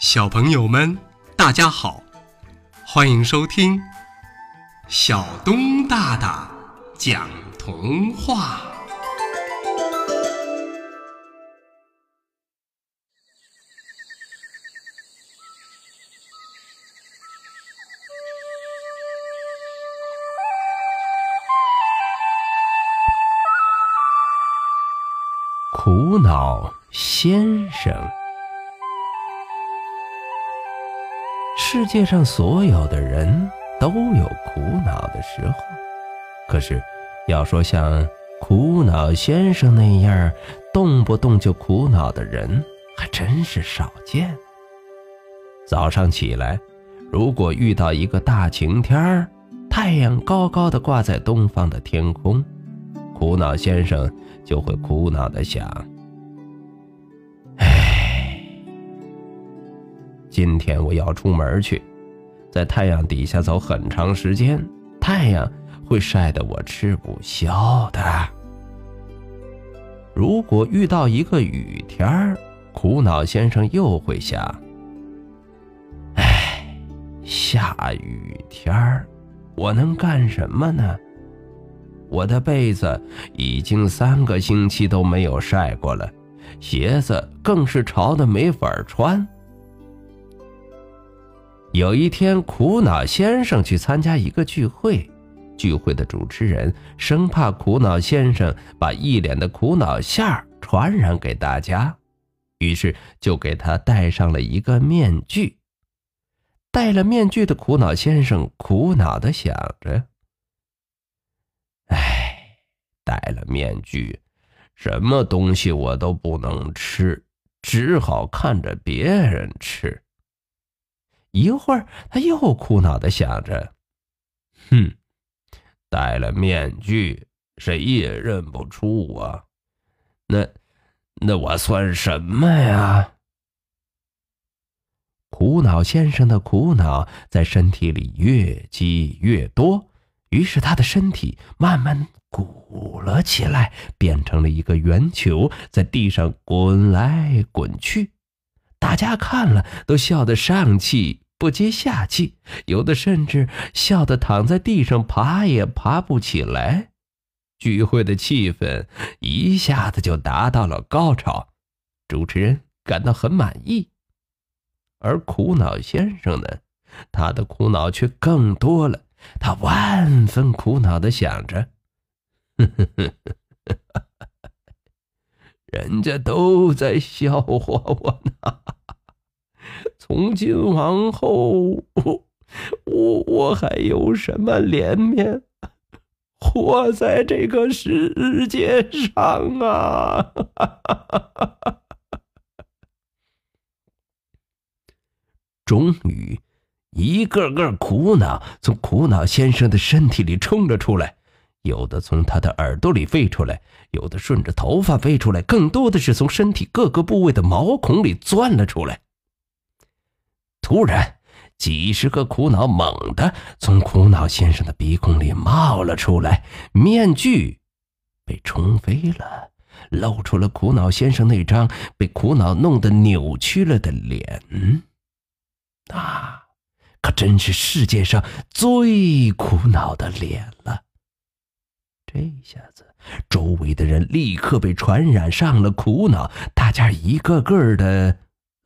小朋友们，大家好，欢迎收听小东大大讲童话。苦恼先生。世界上所有的人都有苦恼的时候，可是要说像苦恼先生那样动不动就苦恼的人，还真是少见。早上起来，如果遇到一个大晴天儿，太阳高高的挂在东方的天空，苦恼先生就会苦恼的想。今天我要出门去，在太阳底下走很长时间，太阳会晒得我吃不消的。如果遇到一个雨天儿，苦恼先生又会想：哎，下雨天儿，我能干什么呢？我的被子已经三个星期都没有晒过了，鞋子更是潮的没法穿。有一天，苦恼先生去参加一个聚会，聚会的主持人生怕苦恼先生把一脸的苦恼馅儿传染给大家，于是就给他戴上了一个面具。戴了面具的苦恼先生苦恼的想着：“哎，戴了面具，什么东西我都不能吃，只好看着别人吃。”一会儿，他又苦恼的想着：“哼，戴了面具，谁也认不出我。那，那我算什么呀？”苦恼先生的苦恼在身体里越积越多，于是他的身体慢慢鼓了起来，变成了一个圆球，在地上滚来滚去。大家看了都笑得上气不接下气，有的甚至笑得躺在地上爬也爬不起来。聚会的气氛一下子就达到了高潮，主持人感到很满意。而苦恼先生呢，他的苦恼却更多了。他万分苦恼的想着：“ 人家都在笑话我呢。”从今往后，我我还有什么脸面活在这个世界上啊？终于，一个个苦恼从苦恼先生的身体里冲了出来，有的从他的耳朵里飞出来，有的顺着头发飞出来，更多的是从身体各个部位的毛孔里钻了出来。突然，几十个苦恼猛地从苦恼先生的鼻孔里冒了出来，面具被冲飞了，露出了苦恼先生那张被苦恼弄得扭曲了的脸。那可真是世界上最苦恼的脸了。这下子，周围的人立刻被传染上了苦恼，大家一个个的。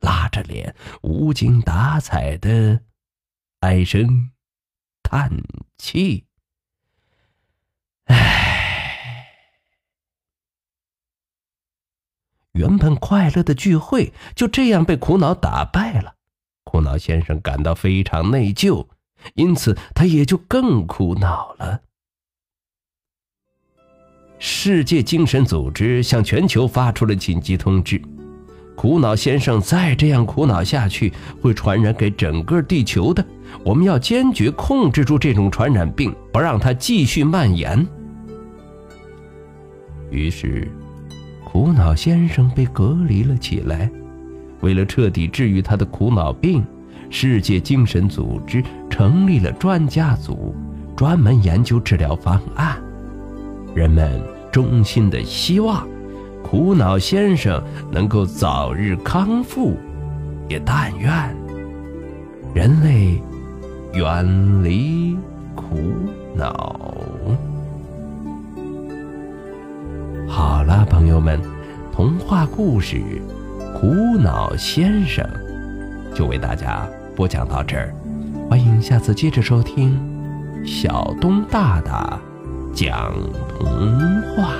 拉着脸，无精打采的唉声叹气。唉，原本快乐的聚会就这样被苦恼打败了。苦恼先生感到非常内疚，因此他也就更苦恼了。世界精神组织向全球发出了紧急通知。苦恼先生再这样苦恼下去，会传染给整个地球的。我们要坚决控制住这种传染病，不让它继续蔓延。于是，苦恼先生被隔离了起来。为了彻底治愈他的苦恼病，世界精神组织成立了专家组，专门研究治疗方案。人们衷心的希望。苦恼先生能够早日康复，也但愿人类远离苦恼。好了，朋友们，童话故事《苦恼先生》就为大家播讲到这儿，欢迎下次接着收听小东大大讲童话。